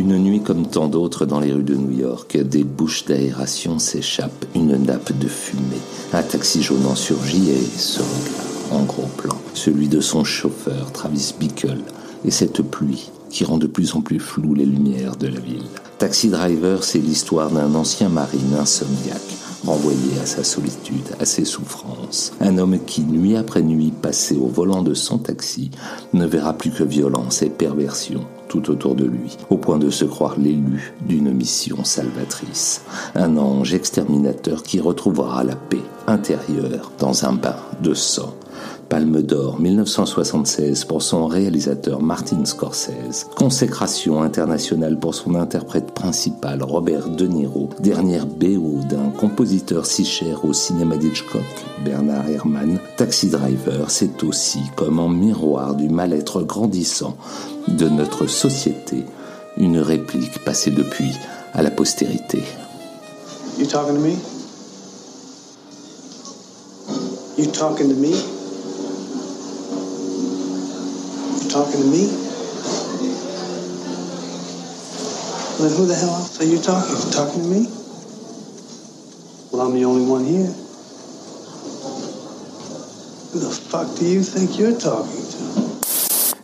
Une nuit comme tant d'autres dans les rues de New York, des bouches d'aération s'échappent, une nappe de fumée. Un taxi jaune en surgit et se regarde en gros plan. Celui de son chauffeur, Travis Bickle, et cette pluie qui rend de plus en plus floues les lumières de la ville. Taxi Driver, c'est l'histoire d'un ancien marine insomniaque, renvoyé à sa solitude, à ses souffrances. Un homme qui, nuit après nuit, passé au volant de son taxi, ne verra plus que violence et perversion tout autour de lui, au point de se croire l'élu d'une mission salvatrice. Un ange exterminateur qui retrouvera la paix intérieure dans un bain de sang. Palme d'Or 1976 pour son réalisateur Martin Scorsese, consécration internationale pour son interprète principal Robert De Niro, dernière BO d'un compositeur si cher au cinéma d'Hitchcock, Bernard Herrmann, Taxi Driver, c'est aussi comme en miroir du mal-être grandissant de notre société, une réplique passée depuis à la postérité. You talking to me? You talking to me? talking to me? Then who the hell else are you talking to? Talking to me? Well, I'm the only one here. Who the fuck do you think you're talking to?